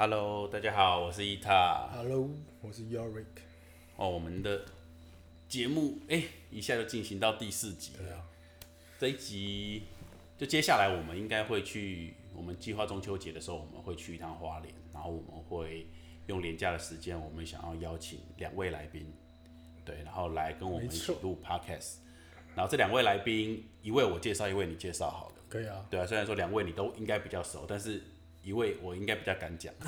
Hello，大家好，我是伊塔。Hello，我是 Yorick。哦，我们的节目哎、一下就进行到第四集了。对啊，这一集就接下来我们应该会去，我们计划中秋节的时候，我们会去一趟花莲，然后我们会用廉价的时间，我们想要邀请两位来宾，对，然后来跟我们一起录 Podcast。然后这两位来宾，一位我介绍，一位你介绍好了。可以啊。对啊，虽然说两位你都应该比较熟，但是一位我应该比较敢讲。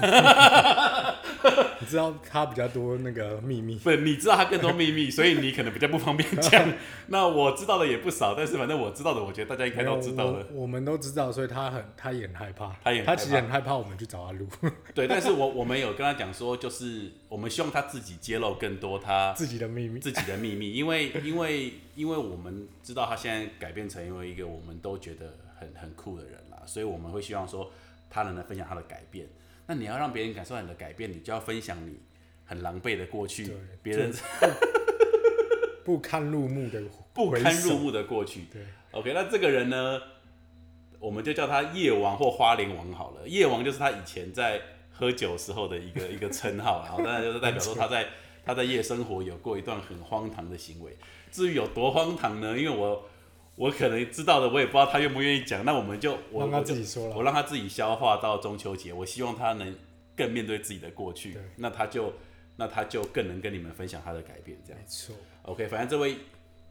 你知道他比较多那个秘密，不，你知道他更多秘密，所以你可能比较不方便讲。那我知道的也不少，但是反正我知道的，我觉得大家应该都知道了。我我们都知道，所以他很他也很害怕。他也很他其实很害怕我们去找他录对，但是我我们有跟他讲说，就是我们希望他自己揭露更多他自己的秘密。自己的秘密，因为因为因为我们知道他现在改变成为一个我们都觉得很很酷的人啦，所以我们会希望说他人来分享他的改变。那你要让别人感受到你的改变，你就要分享你很狼狈的过去对，别人 不堪入目的不堪入目的过去。对，OK，那这个人呢，我们就叫他夜王或花莲王好了。夜王就是他以前在喝酒时候的一个 一个称号，然后当然就是代表说他在他在夜生活有过一段很荒唐的行为。至于有多荒唐呢？因为我我可能知道的，我也不知道他愿不愿意讲。那我们就我让他自己说了我让他自己消化到中秋节。我希望他能更面对自己的过去，那他就那他就更能跟你们分享他的改变，这样没。错。OK，反正这位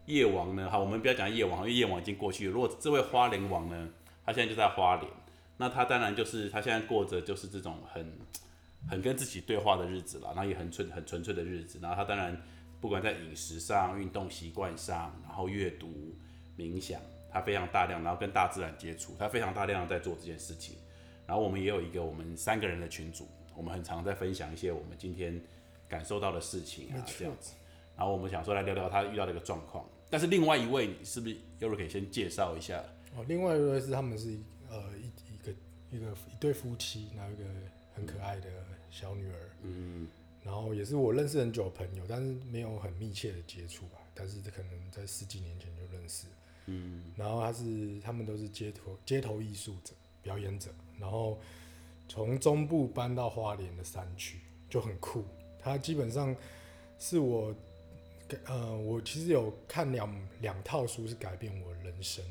夜王呢，好，我们不要讲夜王，因为夜王已经过去了。如果这位花莲王呢，他现在就在花莲，那他当然就是他现在过着就是这种很很跟自己对话的日子了，然后也很纯很纯粹的日子。然后他当然不管在饮食上、运动习惯上，然后阅读、冥想，他非常大量，然后跟大自然接触，他非常大量的在做这件事情。然后我们也有一个我们三个人的群组，我们很常在分享一些我们今天感受到的事情啊，这样子。然后我们想说来聊聊他遇到的一个状况。但是另外一位，你是不是优柔可以先介绍一下？哦，另外一位是他们是呃一一个一个一对夫妻，然后一个很可爱的小女儿。嗯，然后也是我认识很久的朋友，但是没有很密切的接触吧。但是可能在十几年前就认识。嗯，然后他是他们都是街头街头艺术者、表演者，然后从中部搬到花莲的山区，就很酷。他基本上是我，呃，我其实有看两两套书是改变我人生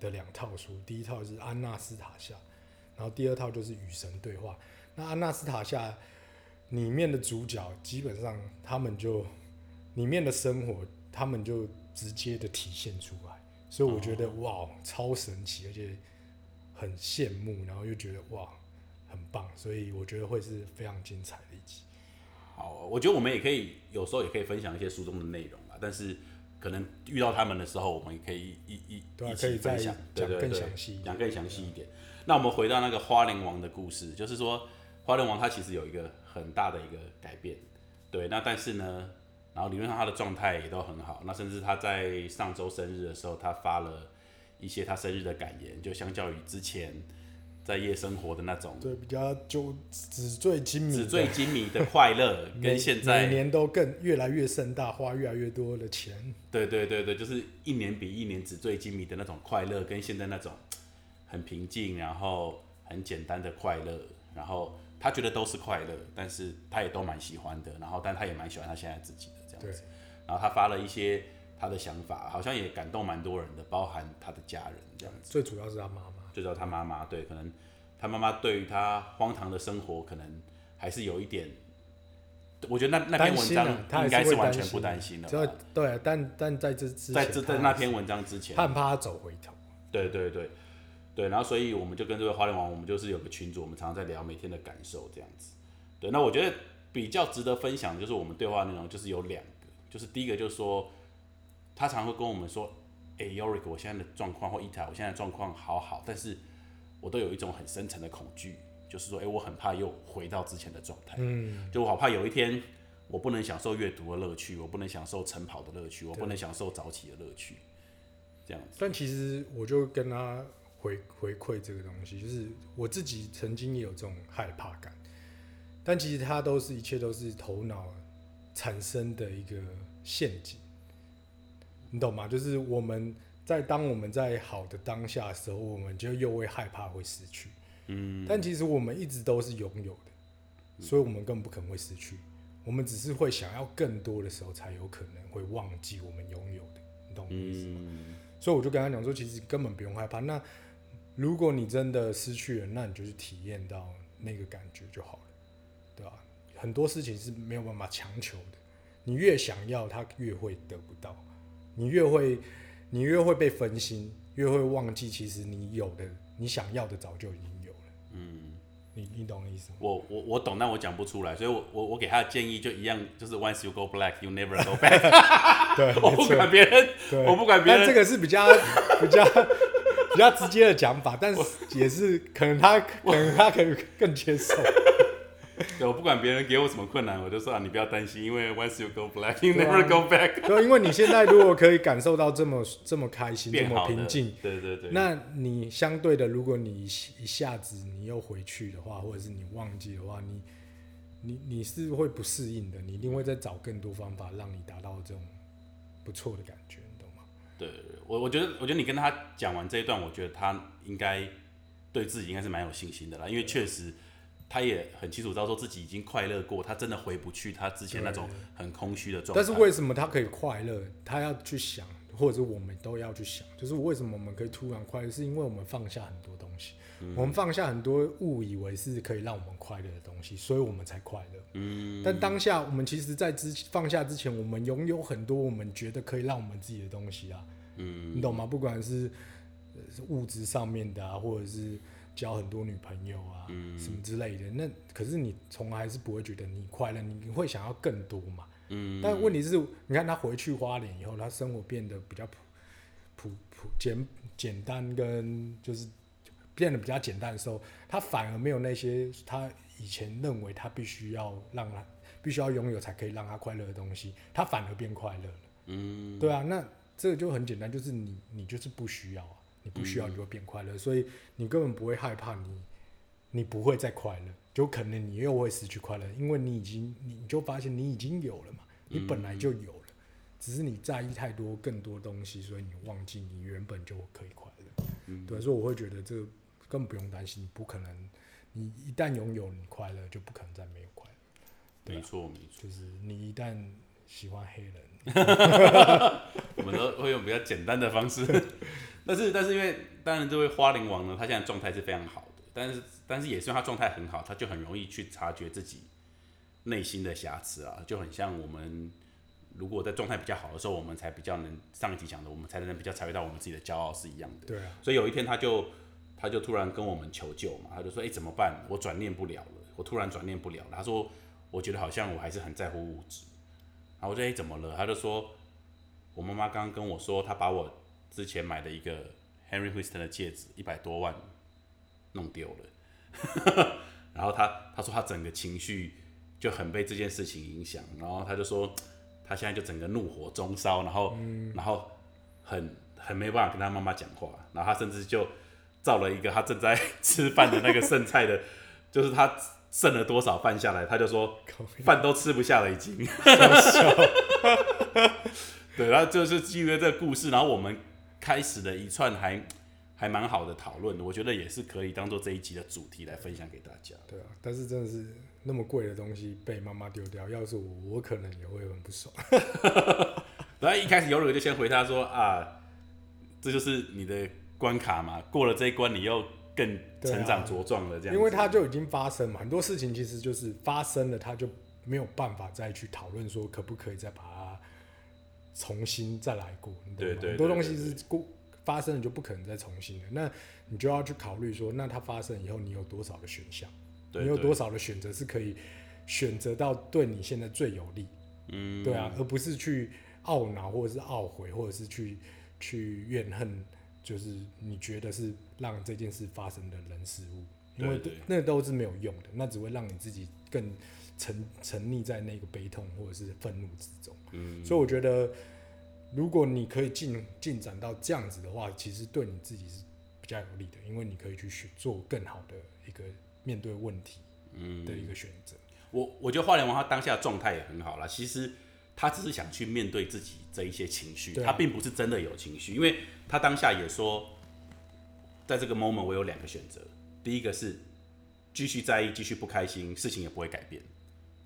的两套书，第一套是《安娜斯塔夏》，然后第二套就是《与神对话》。那《安娜斯塔夏》里面的主角基本上他们就里面的生活，他们就直接的体现出来，所以我觉得、哇超神奇，而且很羡慕，然后又觉得哇很棒，所以我觉得会是非常精彩的一集。好，我觉得我们也可以有时候也可以分享一些书中的内容啊，但是可能遇到他们的时候，我们也可以一一一对啊可以再起分享，对讲更对对详细讲更详细一点。那我们回到那个花莲王的故事，就是说花莲王他其实有一个很大的一个改变，对，那但是呢，然后理论上他的状态也都很好，那甚至他在上周生日的时候，他发了一些他生日的感言，就相较于之前在夜生活的那种对，比较就纸醉金迷，纸醉金迷的快乐，跟现在每年都更越来越盛大，花越来越多的钱。对对对对，就是一年比一年纸醉金迷的那种快乐，跟现在那种很平静，然后很简单的快乐，然后他觉得都是快乐，但是他也都蛮喜欢的，然后但他也蛮喜欢他现在自己的这样对子。然后他发了一些他的想法，好像也感动蛮多人的，包含他的家人这样子。最主要是他妈妈，最主要他妈妈对，可能他妈妈对于他荒唐的生活，可能还是有一点。我觉得那那篇文章应该是完全不担心的。对，但但在这之前，在这在那篇文章之前，他很怕他走回头。对对对对，然后所以我们就跟这位花莲王，我们就是有个群组，我们常常在聊每天的感受这样子。对，那我觉得比较值得分享的就是我们对话内容，就是有两个，就是第一个就是说，他常会跟我们说，哎、，Yorick，我现在的状况或伊塔，我现在的状况好好，但是我都有一种很深层的恐惧，就是说，哎、我很怕又回到之前的状态，嗯，就我好怕有一天我不能享受阅读的乐趣，我不能享受晨跑的乐趣，我不能享受早起的乐趣，这样子。但其实我就跟他回回馈这个东西，就是我自己曾经也有这种害怕感，但其实它都是一切都是头脑产生的一个陷阱，你懂吗？就是我们在当我们在好的当下的时候，我们就又会害怕会失去，嗯，但其实我们一直都是拥有的，所以我们根本不可能会失去，我们只是会想要更多的时候才有可能会忘记我们拥有的，你懂我意思吗？嗯，所以我就跟他讲说，其实根本不用害怕。那如果你真的失去了，那你就去体验到那个感觉就好了？很多事情是没有办法强求的，你越想要，他越会得不到，你越会，你越会被分心，越会忘记，其实你有的，你想要的早就已经有了。嗯，你你懂我意思吗？我我我懂，但我讲不出来，所以我我我给他的建议就一样，就是 once you go black, you never go back。对，我不管别人，对，我不管别人，但这个是比较 比较比较直接的讲法，但是也是可能他可能他可以更接受。对，我不管别人给我什么困难，我就说啊，你不要担心，因为 once you go black, you never go back。对，因为你现在如果可以感受到这么这么开心、这么平静，，对对对，那你相对的，如果你一一下子你又回去的话，或者是你忘记的话，你你你是会不适应的，你一定会再找更多方法让你达到这种不错的感觉，你懂吗？对我我觉得我觉得你跟他讲完这一段，我觉得他应该对自己应该是蛮有信心的啦，因为确实他也很清楚知道说自己已经快乐过，他真的回不去他之前那种很空虚的状态。但是为什么他可以快乐？他要去想，或者是我们都要去想，就是为什么我们可以突然快乐，是因为我们放下很多东西，我们放下很多误以为是可以让我们快乐的东西，所以我们才快乐。嗯，但当下我们其实，在之放下之前，我们拥有很多我们觉得可以让我们自己的东西啊，嗯你懂吗？不管是物质上面的啊，或者是交很多女朋友啊，嗯。什么之类的，那可是你从来是不会觉得你快乐，你会想要更多嘛。嗯，但问题是，你看他回去花莲以后，他生活变得比较普普普简简单，跟就是变得比较简单的时候，他反而没有那些他以前认为他必须要让他必须要拥有才可以让他快乐的东西，他反而变快乐了。嗯，对啊，那这个就很简单，就是你你就是不需要啊，你不需要你就会变快乐，所以你根本不会害怕你你不会再快乐，就可能你又会失去快乐，因为你已经你你就发现你已经有了嘛，你本来就有了，只是你在意太多更多东西，所以你忘记你原本就可以快乐。嗯。对，所以我会觉得这个根本不用担心，你不可能，你一旦拥有你快乐，就不可能再没有快乐。没错没错，就是你一旦喜欢黑人，我们都会用比较简单的方式，但是但是因为当然这位花灵王呢，他现在状态是非常好的，但是但是也是因为他状态很好，他就很容易去察觉自己内心的瑕疵啊，就很像我们如果在状态比较好的时候，我们才比较能上一集讲的，我们才能比较察觉到我们自己的骄傲是一样的。对啊，所以有一天他就他就突然跟我们求救嘛，他就说：“哎、怎么办？我转念不了了，我突然转念不了了。”他说：“我觉得好像我还是很在乎物质。”然后我说：“哎、怎么了？”他就说：“我妈妈刚刚跟我说，她把我之前买的一个 Henry Winston 的戒指，一百多万弄丢了。然后他他说他整个情绪就很被这件事情影响，然后他就说他现在就整个怒火中烧，然后、然后很很没办法跟他妈妈讲话，然后他甚至就照了一个他正在 吃饭的那个剩菜的，就是他剩了多少饭下来，他就说饭都吃不下了已经。对，然后就是基于这个故事，然后我们开始了一串还还蛮好的讨论，我觉得也是可以当做这一集的主题来分享给大家。对啊，但是真的是那么贵的东西被妈妈丢掉，要是我，我可能也会很不爽。然后一开始有蕊就先回他说啊，这就是你的关卡嘛，过了这一关，你又更成长茁壮了，这样子。因为它就已经发生嘛，很多事情其实就是发生了，它就没有办法再去讨论说可不可以再把它重新再来过，你懂吗？对对很多东西是过发生了就不可能再重新的，那你就要去考虑说，那它发生以后你有多少的选项，你有多少的选择是可以选择到对你现在最有利，嗯，对啊，而不是去懊恼或者是懊悔，或者是去去怨恨，就是你觉得是让这件事发生的人事物，因为那都是没有用的，那只会让你自己更沉沉溺在那个悲痛或者是愤怒之中。嗯，所以我觉得，如果你可以进进展到这样子的话，其实对你自己是比较有利的，因为你可以去选做更好的一个面对问题嗯的一个选择。我我觉得华联王他当下状态也很好啦。其实他只是想去面对自己这一些情绪，他并不是真的有情绪，因为他当下也说，在这个 moment 我有两个选择，第一个是继续在意，继续不开心，事情也不会改变。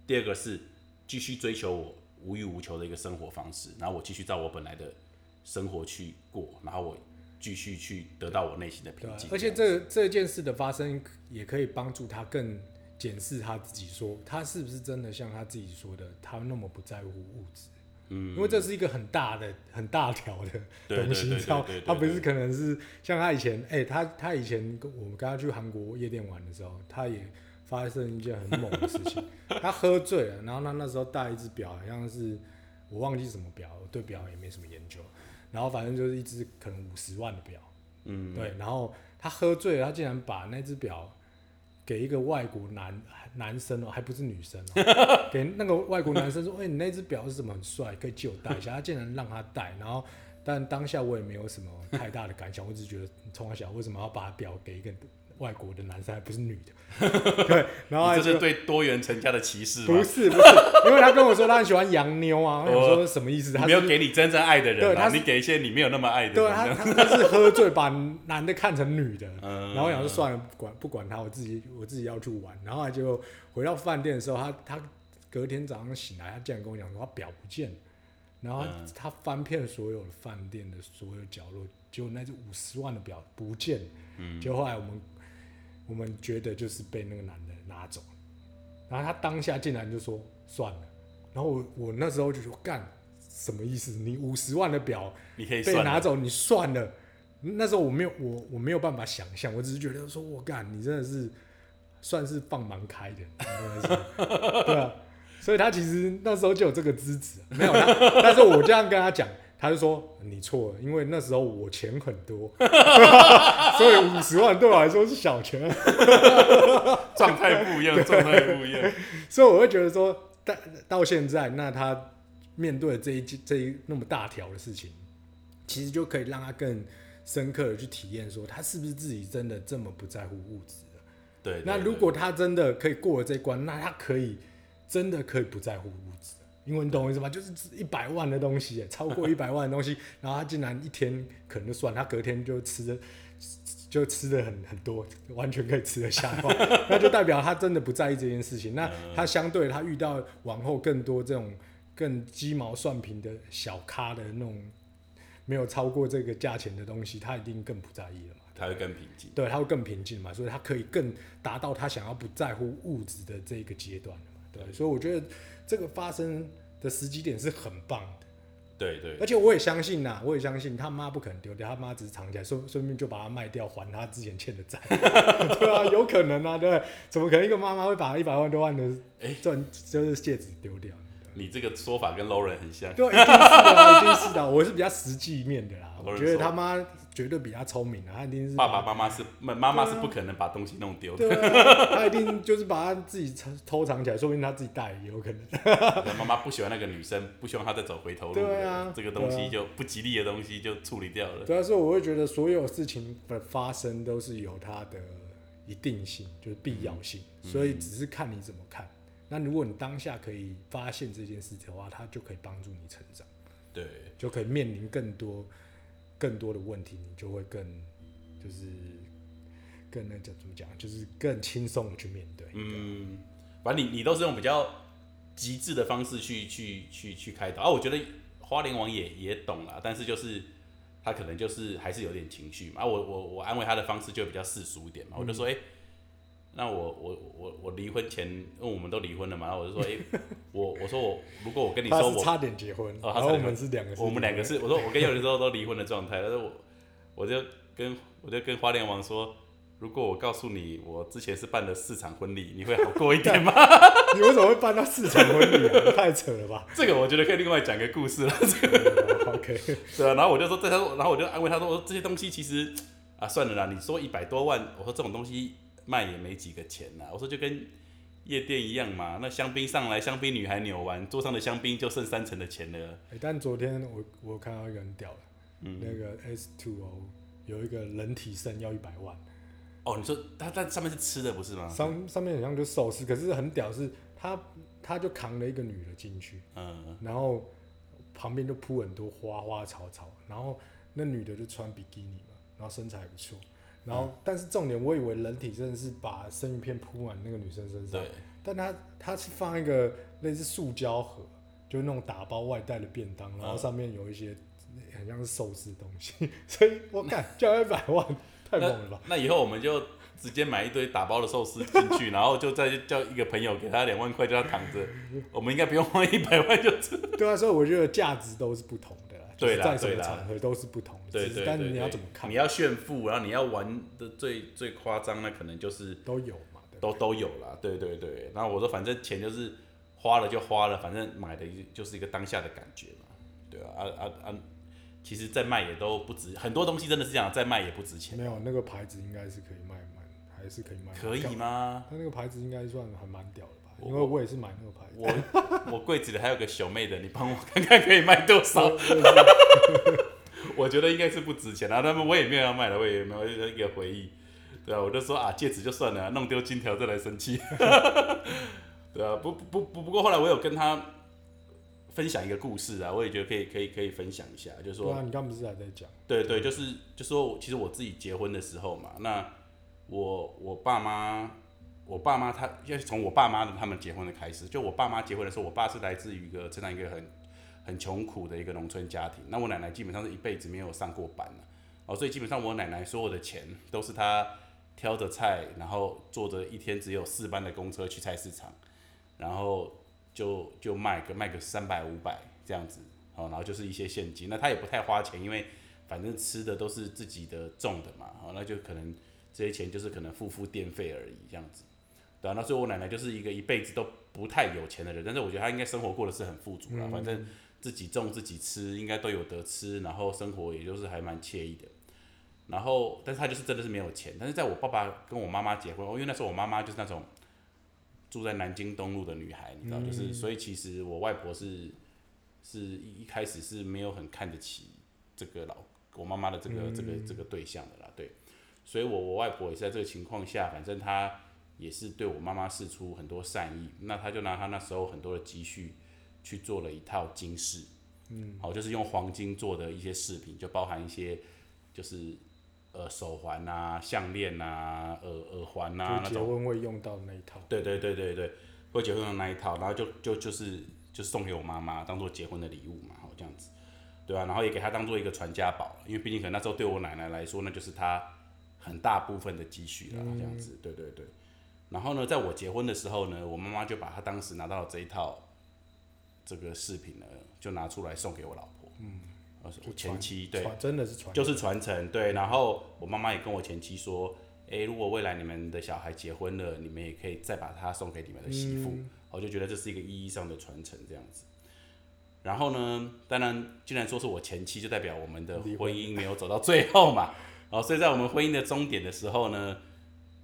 第二个是继续追求我无欲无求的一个生活方式，然后我继续照我本来的生活去过，然后我继续去得到我内心的平静。而且这这件事的发生，也可以帮助他更检视他自己，说他是不是真的像他自己说的，他那么不在乎物质。嗯，因为这是一个很大的、很大条的东西，你知道他不是可能是像他以前，哎、他他以前跟我们跟他去韩国夜店玩的时候，他也发生一件很猛的事情，他喝醉了，然后他那时候戴一只表，好像是我忘记什么表，我对表也没什么研究，然后反正就是一只可能五十万的表，嗯，对，然后他喝醉了，他竟然把那只表给一个外国男男生哦，还不是女生哦，给那个外国男生说：“哎、你那只表是什么很帅，可以借我戴一下。”他竟然让他戴，然后但当下我也没有什么太大的感想，我只是觉得从小为什么要把表给一个外国的男生，还不是女的？对，然后就这是对多元成家的歧视吗？不是不是，因为他跟我说他很喜欢洋妞啊，我说什么意思？他没有给你真正爱的人啊，对你给一些你没有那么爱的对人。他他他是喝醉把男的看成女的，嗯然后我想说算了，不管不管他，我自己我自己要去玩。然后就回到饭店的时候，他他隔天早上醒来，他竟然跟我讲说他表不见了，然后他,、翻遍所有的饭店的所有角落，结果那只五十万的表不见。嗯结果后来我们我们觉得就是被那个男的拿走了，然后他当下竟然就说算了，然后我我那时候就说干什么意思？你五十万的表你可以被，拿走，你算了。那时候我没有我我没有办法想象，我只是觉得说，我干，你真的是算是放蛮开的，你真的是，对啊。所以他其实那时候就有这个资质，没有他，但是我这样跟他讲，他就说你错了，因为那时候我钱很多，所以五十万对我来说是小钱，状态不一样，状态不一样。所以我会觉得说，到到现在，那他面对这一这一那么大条的事情，其实就可以让他更深刻的去体验，说他是不是自己真的这么不在乎物质了。对，那如果他真的可以过了这一关，那他可以真的可以不在乎物质。了。因为你懂我意思吗？就是一百万的东西，超过一百万的东西，然后他竟然一天可能就算，他隔天就吃的就吃的很很多，完全可以吃得下饭，那就代表他真的不在意这件事情。那他相对他遇到往后更多这种更鸡毛蒜皮的小咖的那种没有超过这个价钱的东西，他一定更不在意了嘛。他会更平静。对，他会更平静嘛，所以他可以更达到他想要不在乎物质的这个阶段。对，所以我觉得这个发生的时机点是很棒的，对对而且我也相信呐，我也相信他妈不可能丢掉，他妈只是藏起来，顺顺便就把它卖掉还他之前欠的债。对啊，有可能啊，对对，怎么可能一个妈妈会把一百万多万的哎钻就是戒指丢掉？你这个说法跟 Lauren 很像。对，一定是的啊，一定是的啊。我是比较实际面的啦，我觉得他妈绝对比他聪明啊，他一定是爸爸妈妈是妈妈妈是不可能把东西弄丢的，对啊，他一定就是把他自己偷偷藏起来，说不定他自己带也有可能。妈妈不喜欢那个女生，不希望她再走回头路。对啊了，这个东西就不吉利的东西就处理掉了。主要是我会觉得所有事情的发生都是有它的一定性，就是必要性，所以只是看你怎么看。那如果你当下可以发现这件事的话，它就可以帮助你成长，对，就可以面临更多更多的问题，你就会更就是更那叫怎么讲，就是更轻松的去面对。嗯，反正你你都是用比较极致的方式去去去去开导啊。我觉得花莲王也也懂了，但是就是他可能就是还是有点情绪嘛。啊，我我我安慰他的方式就比较世俗一点嘛，我就说，哎、那我我我我离婚前，因为我们都离婚了嘛，然后我就说，哎、我我说我如果我跟你说我差点结婚，然后我们是两个，我们两个是，我说我跟有人说都离婚的状态，但是我我就跟我就跟花莲王说，如果我告诉你我之前是办了四场婚礼，你会好过一点吗？你为什么会办到四场婚礼啊？太扯了吧这个我觉得可以另外讲个故事了，？OK，对啊，然后我就说，这他说，然后我就安慰他说，我说这些东西其实啊算了啦，你说一百多万，我说这种东西卖也没几个钱呐，我说就跟夜店一样嘛，那香槟上来，香槟女孩扭完，桌上的香槟就剩三成的钱了。欸但昨天我我看到一个很屌的，嗯那个 S Two O 有一个人体肾要一百万，哦，你说它它上面是吃的不是吗？上上面好像就寿司，可是很屌是，它它就扛了一个女的进去，嗯，然后旁边就铺很多花花草草，然后那女的就穿比基尼嘛，然后身材还不错，然后，但是重点，我以为人体真的是把生鱼片铺满那个女生身上，对，但它它是放一个类似塑胶盒，就是那种打包外带的便当，然后嗯上面有一些很像是寿司的东西，所以我感交一百万 太猛了吧？那以后我们就直接买一堆打包的寿司进去，然后就再叫一个朋友给他两万块，叫他躺着，我们应该不用花一百万就吃。对啊，所以我觉得价值都是不同的对啦在什么对啦场合都是不同的，对但是你要怎么看你，要炫富，然后你要玩的最最夸张，那可能就是都有嘛，都都有啦。对对对，然后我说反正钱就是花了就花了，反正买的就是一个当下的感觉嘛。对啊啊啊啊！其实再卖也都不值，很多东西真的是这样，再卖也不值钱。没有那个牌子应该是可以卖蛮，还是可以卖可以？吗？他那个牌子应该算还蛮屌的因为我也是买那个牌子。我我柜子里还有个小妹的，你帮我看看可以卖多少？我觉得应该是不值钱啊，他们我也没有要卖的，我也没有一个回忆，对啊，我就说啊，戒指就算了，弄丢金条再来生气，对啊，不不不不过后来我有跟他分享一个故事啊，我也觉得可以可以可以分享一下，就是说啊，你刚不是还在讲？对对，就是就说，其实我自己结婚的时候嘛，那我我爸妈，我爸妈他，要从我爸妈的他们结婚的开始，就我爸妈结婚的时候，我爸是来自于一个成长一个很很穷苦的一个农村家庭，那我奶奶基本上是一辈子没有上过班的，哦，所以基本上我奶奶所有的钱都是她挑着菜，然后坐着一天只有四班的公车去菜市场，然后就就卖个卖个三百五百这样子，哦，然后就是一些现金，那她也不太花钱，因为反正吃的都是自己的种的嘛，哦，那就可能这些钱就是可能付付电费而已这样子，对啊，那所以我奶奶就是一个一辈子都不太有钱的人，但是我觉得她应该生活过得是很富足啦，反正自己种自己吃，应该都有得吃，然后生活也就是还蛮惬意的。然后，但是她就是真的是没有钱，但是在我爸爸跟我妈妈结婚，哦因为那时候我妈妈就是那种住在南京东路的女孩，你知道，就是所以其实我外婆是是一一开始是没有很看得起这个老我妈妈的这个、这个这个对象的啦，对，所以我我外婆也是在这个情况下，反正她也是对我妈妈示出很多善意，那他就拿他那时候很多的积蓄去做了一套金饰，嗯，好，就是用黄金做的一些饰品，就包含一些就是呃手环啊、项链啊、耳耳环啊结。婚会用到那一套。对对对对对，会结婚的那一套，然后就就就是就送给我妈妈当做结婚的礼物嘛，好这样子，对啊，然后也给她当做一个传家宝，因为毕竟可能那时候对我奶奶来说，那就是她很大部分的积蓄啦，这样子，对对对。然后呢，在我结婚的时候呢，我妈妈就把她当时拿到的这一套这个饰品呢，就拿出来送给我老婆，嗯，我前传妻，对，真的是传，就是传承，对。然后我妈妈也跟我前妻说，诶，如果未来你们的小孩结婚了，你们也可以再把它送给你们的媳妇。我就觉得这是一个意义上的传承，这样子。然后呢，当然，既然说是我前妻，就代表我们的婚婚姻没有走到最后嘛。然后，所以在我们婚姻的终点的时候呢，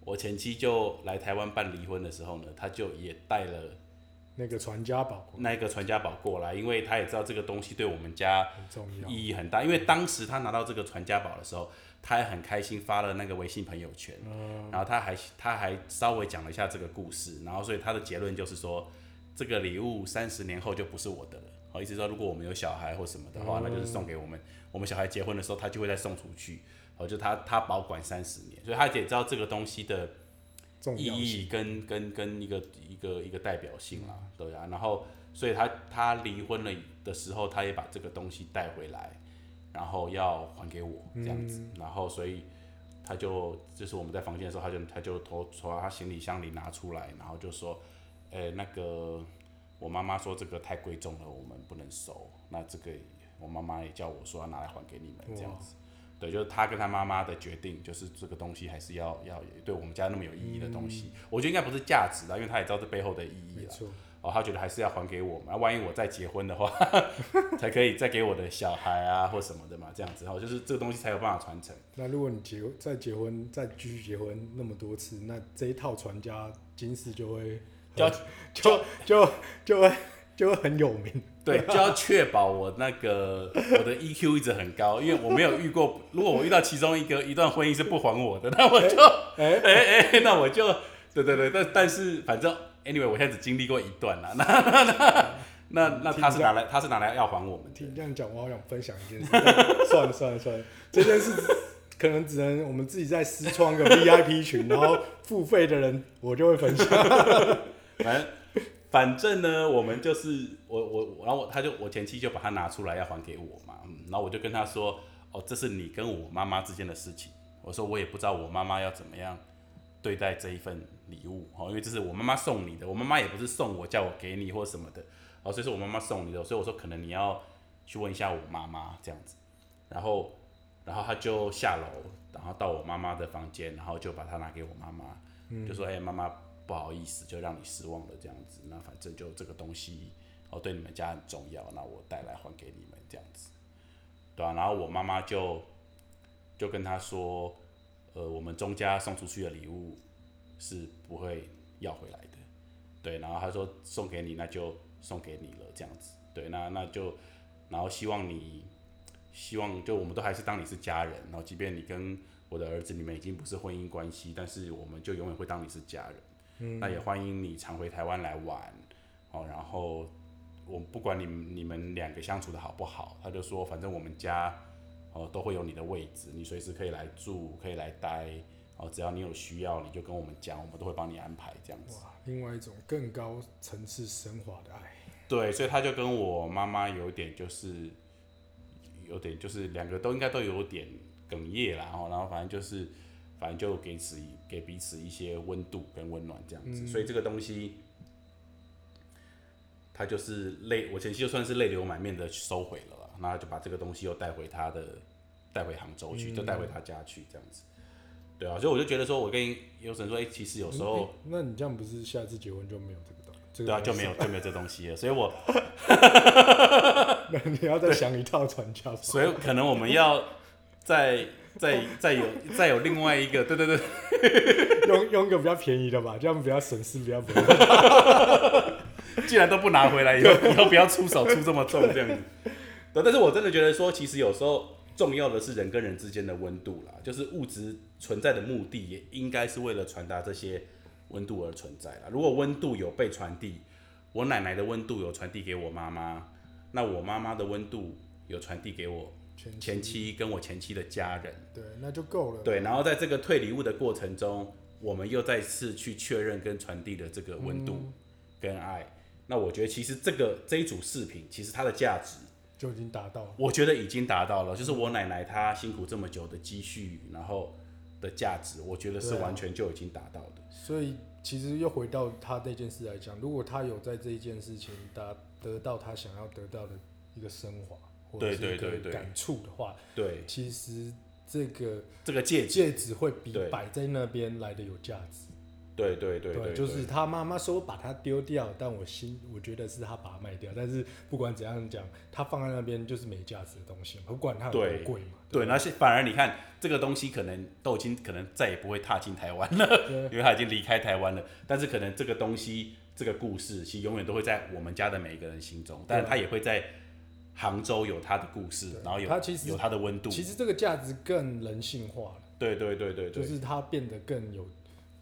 我前妻就来台湾办离婚的时候呢，她就也带了那个传家宝那一个传家宝过来，因为他也知道这个东西对我们家。意义很大，因为当时他拿到这个传家宝的时候，他还很开心发了那个微信朋友圈，然后他还他还稍微讲了一下这个故事，然后所以他的结论就是说，这个礼物三十年后就不是我的了。好，意思说如果我们有小孩或什么的话，那就是送给我们，我们小孩结婚的时候他就会再送出去，好，就他他保管三十年，所以他也知道这个东西的意义跟跟跟一个一个一个代表性啦，对啊，然后所以他他离婚了的时候，他也把这个东西带回来，然后要还给我这样子，然后所以他就就是我们在房间的时候，他就他就从从他行李箱里拿出来，然后就说，诶、那个我妈妈说这个太贵重了，我们不能收，那这个我妈妈也叫我说要拿来还给你们这样子。对，就是他跟他妈妈的决定，就是这个东西还是要要对我们家那么有意义的东西，我觉得应该不是价值啦，因为他也知道这背后的意义了。哦，他觉得还是要还给我们，啊、万一我再结婚的话，才可以再给我的小孩啊或什么的嘛，这样子，哈就是这个东西才有办法传承。那如果你结再结婚，再继续结婚那么多次，那这一套传家金饰就会就就就就会就会很有名。对，就要确保我那个我的 EQ 一直很高，因为我没有遇过，如果我遇到其中一个一段婚姻是不还我的，那我就哎哎哎，那我就对对对，但但是反正 anyway，我现在只经历过一段啦，那那那那那他是拿来他是拿来要还我们的，听这样讲，我好想分享一件事。算了算了算了，这件事可能只能我们自己再私创个 VIP 群，然后付费的人我就会分享。反正反正呢，我们就是我我然后我他就我前妻就把它拿出来要还给我嘛，然后我就跟他说，哦，这是你跟我妈妈之间的事情。我说我也不知道我妈妈要怎么样对待这一份礼物哦，因为这是我妈妈送你的，我妈妈也不是送我叫我给你或什么的，哦，所以是我妈妈送你的，所以我说可能你要去问一下我妈妈这样子，然后然后他就下楼，然后到我妈妈的房间，然后就把它拿给我妈妈，就说哎妈妈不好意思，就让你失望了这样子，那反正就这个东西哦对你们家很重要，那我带来还给你们这样子，对啊，然后我妈妈就。就跟他说，呃，我们钟家送出去的礼物是不会要回来的，对。然后他说送给你，那就送给你了，这样子，对。那那就，然后希望你，希望就我们都还是当你是家人，然后即便你跟我的儿子你们已经不是婚姻关系，但是我们就永远会当你是家人。嗯。那也欢迎你常回台湾来玩，哦，然后我不管你你们两个相处的好不好，他就说反正我们家。哦，都会有你的位置，你随时可以来住，可以来待。哦，只要你有需要，你就跟我们讲，我们都会帮你安排这样子。哇，另外一种更高层次升华的爱。对，所以他就跟我妈妈有点就是，有点就是两个都应该都有点哽咽啦，然后然后反正就是，反正就给此给彼此一些温度跟温暖这样子。所以这个东西，他就是泪，我前期就算是泪流满面的收回了。然后就把这个东西又带回他的，带回杭州去，就带回他家去这样子。对啊，所以我就觉得说，我跟有神说，哎，其实有时候，那你这样不是下次结婚就没有这个东西？对啊，就没有就没有这东西了。所以我，那你要再想一套传教。所以可能我们要再再再有再有另外一个，对对对，用用一个比较便宜的吧，这样比较省事，比较不。既然都不拿回来，以后以后不要出手出这么重这样子。对但是我真的觉得说，其实有时候重要的是人跟人之间的温度啦，就是物质存在的目的也应该是为了传达这些温度而存在啦。如果温度有被传递，我奶奶的温度有传递给我妈妈，那我妈妈的温度有传递给我前妻。跟我前妻的家人，对，那就够了。对，然后在这个退礼物的过程中，我们又再次去确认跟传递的这个温度跟爱，那我觉得其实这个这一组饰品，其实它的价值。就已经达到了，我觉得已经达到了，就是我奶奶她辛苦这么久的积蓄，然后的价值，我觉得是完全就已经达到的。所以其实又回到他这件事来讲，如果他有在这一件事情达得到他想要得到的一个升华，或者是一个感触的话，对，其实这个这个戒指戒指会比摆在那边来的有价值。对对对对，就是他妈妈说把它丢掉，但我心我觉得是他把它卖掉。但是不管怎样讲，他放在那边就是没价值的东西，不管它有多贵嘛。对，那些反而你看这个东西可能都已经可能再也不会踏进台湾了，因为他已经离开台湾了。但是可能这个东西这个故事其实永远都会在我们家的每一个人心中，但是他也会在杭州有他的故事，然后有他其实有他的温度。其实这个价值更人性化了。对对对对，就是它变得更有。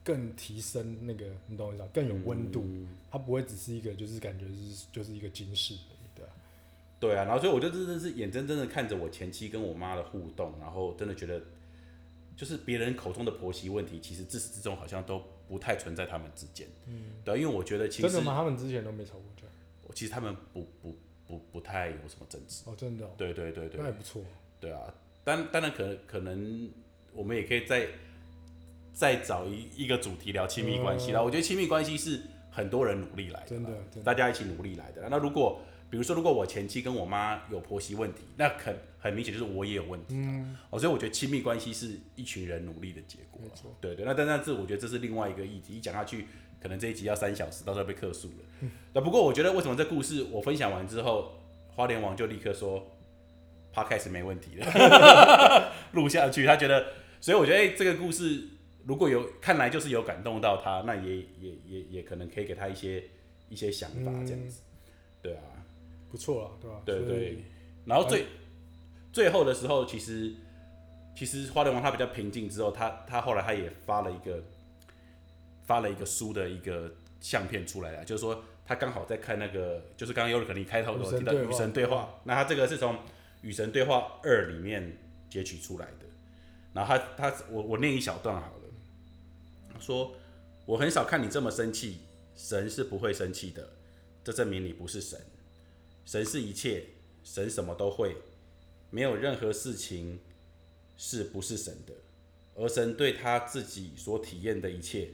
更提升那个，你懂我意思吗？更有温度，它不会只是一个，就是感觉是就是一个金饰，对啊，对啊。然后所以我就真的是眼睁睁的看着我前妻跟我妈的互动，然后真的觉得，就是别人口中的婆媳问题，其实自始至终好像都不太存在他们之间。嗯，对，因为我觉得其实真的吗？他们之前都没吵过架？其实他们不不不不太有什么争执。哦，真的？对对对对，那也不错。对啊，当当然可能可能我们也可以再。再找一一个主题聊亲密关系啦，我觉得亲密关系是很多人努力来的，真的，大家一起努力来的。那如果比如说，如果我前妻跟我妈有婆媳问题，那很很明显就是我也有问题。嗯，哦，所以我觉得亲密关系是一群人努力的结果。对对。那但但是我觉得这是另外一个议题，一讲下去，可能这一集要三小时，到时候被克数了。那不过我觉得为什么这故事我分享完之后，花莲王就立刻说，Podcast 没问题了，录下去。他觉得，所以我觉得，哎，这个故事。如果有看来就是有感动到他，那也也也也可能可以给他一些一些想法这样子，对啊，不错啊，对吧？对对。然后最最后的时候，其实其实花莲王他比较平静之后，他他后来他也发了一个发了一个书的一个相片出来了，就是说他刚好在看那个，就是刚刚有可能开头的提到与神对话，那他这个是从与神对话二里面截取出来的。然后他他我我念一小段好了，说我很少看你这么生气，神是不会生气的，这证明你不是神，神是一切，神什么都会，没有任何事情是不是神的，而神对他自己所体验的一切，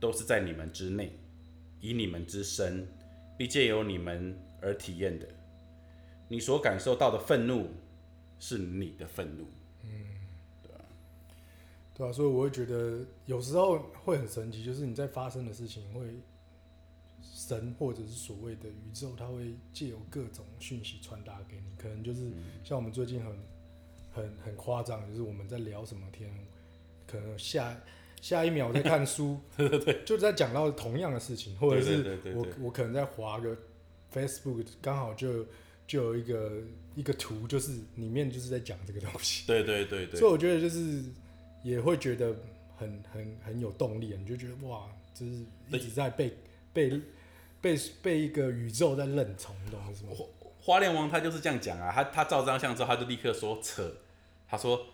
都是在你们之内，以你们之身，必借由你们而体验的。你所感受到的愤怒，是你的愤怒。嗯对啊，所以我会觉得有时候会很神奇，就是你在发生的事情会神或者是所谓的宇宙，它会借由各种讯息传达给你，可能就是像我们最近很很很夸张，就是我们在聊什么天，可能下下一秒在看书，对对对，就在讲到同样的事情，或者是我我可能在划个 Facebook，刚好就就有一个一个图，就是里面就是在讲这个东西。对对对对所以我觉得就是也会觉得很很很有动力，你就觉得哇，就是一直在被被被被一个宇宙在认同，你懂吗？花莲王他就是这样讲啊，他他照张相之后，他就立刻说扯，他说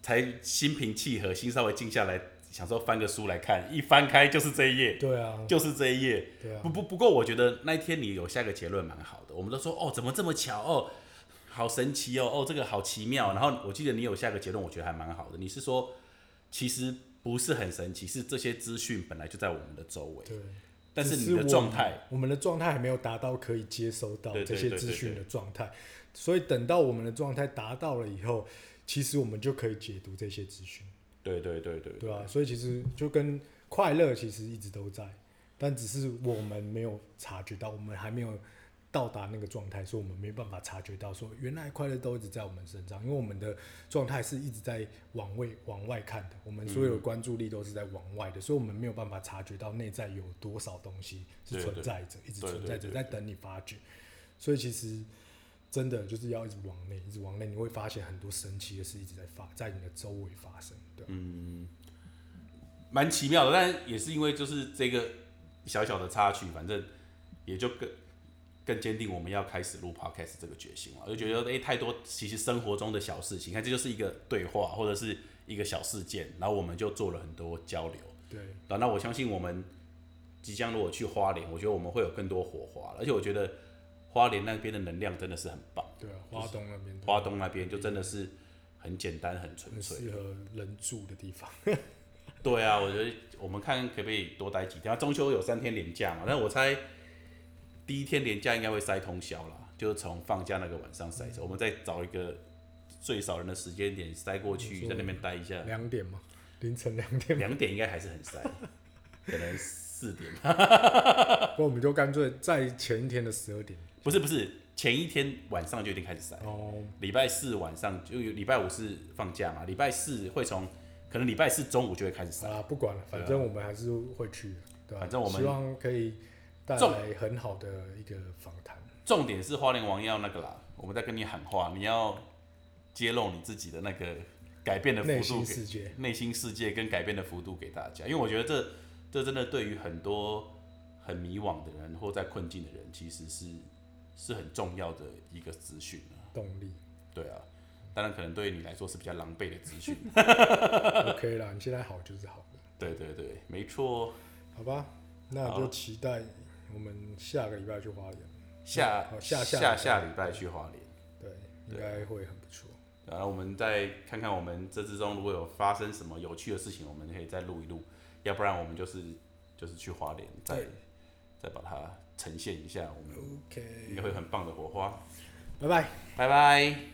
才心平气和，心稍微静下来，想说翻个书来看，一翻开就是这一页，对啊，就是这一页。对啊不，不不过我觉得那一天你有下个结论蛮好的，我们都说哦怎么这么巧哦，好神奇哦哦这个好奇妙。然后我记得你有下个结论，我觉得还蛮好的，你是说其实不是很神奇，是这些资讯本来就在我们的周围，对。但是你的状态，我们，的状态还没有达到可以接收到这些资讯的状态，所以等到我们的状态达到了以后，其实我们就可以解读这些资讯，对对对对对啊，所以其实就跟快乐其实一直都在，但只是我们没有察觉到，我们还没有到达那个状态，所以我们没办法察觉到说原来快乐都一直在我们身上，因为我们的状态是一直在往外 往外看的，我们所有的关注力都是在往外的，所以我们没有办法察觉到内在有多少东西是存在着，一直存在着，在等你发掘。所以其实真的就是要一直往内，一直往内，你会发现很多神奇的事一直在发，在你的周围发生，对。嗯蛮奇妙的，但也是因为就是这个小小的插曲，反正也就更更坚定我们要开始录 podcast 这个决心了。我就觉得诶、太多其实生活中的小事情，看这就是一个对话或者是一个小事件，然后我们就做了很多交流。对，然后那我相信我们即将如果去花莲，我觉得我们会有更多火花，而且我觉得花莲那边的能量真的是很棒，对啊，花东那边，花东那边就真的是很简单很纯粹。适合人住的地方。对啊，我觉得我们看可不可以多待几天。中秋有三天连假嘛，但我猜第一天连假应该会塞通宵啦，就是从放假那个晚上塞车。我们再找一个最少人的时间点塞过去，在那边待一下。两点嘛，凌晨两点，两点应该还是很塞，可能四点。不，我们就干脆在前一天的十二点。不是不是，前一天晚上就已经开始塞。哦，礼拜四晚上就有，礼拜五是放假嘛，礼拜四会从可能礼拜四中午就会开始塞。啊，不管了，反正我们还是会去，对吧、反正我们希望可以带来很好的一个访谈。重点是花莲王要那个啦，我们在跟你喊话，你要揭露你自己的那个改变的幅度给心世界，内心世界跟改变的幅度给大家，因为我觉得这这真的对于很多很迷惘的人或在困境的人，其实是是很重要的一个资讯啊。动力对啊，当然可能对于你来说是比较狼狈的资讯。OK 啦，你现在好就是好的，对对对，没错。好吧？那好就期待我们下个礼拜去花莲，下好下下下下礼拜去花莲。对，应该会很不错。然后我们再看看我们这之中如果有发生什么有趣的事情，我们可以再录一录，要不然我们就是就是去花莲再再把它呈现一下，我们应该会有很棒的火花。拜拜。拜拜。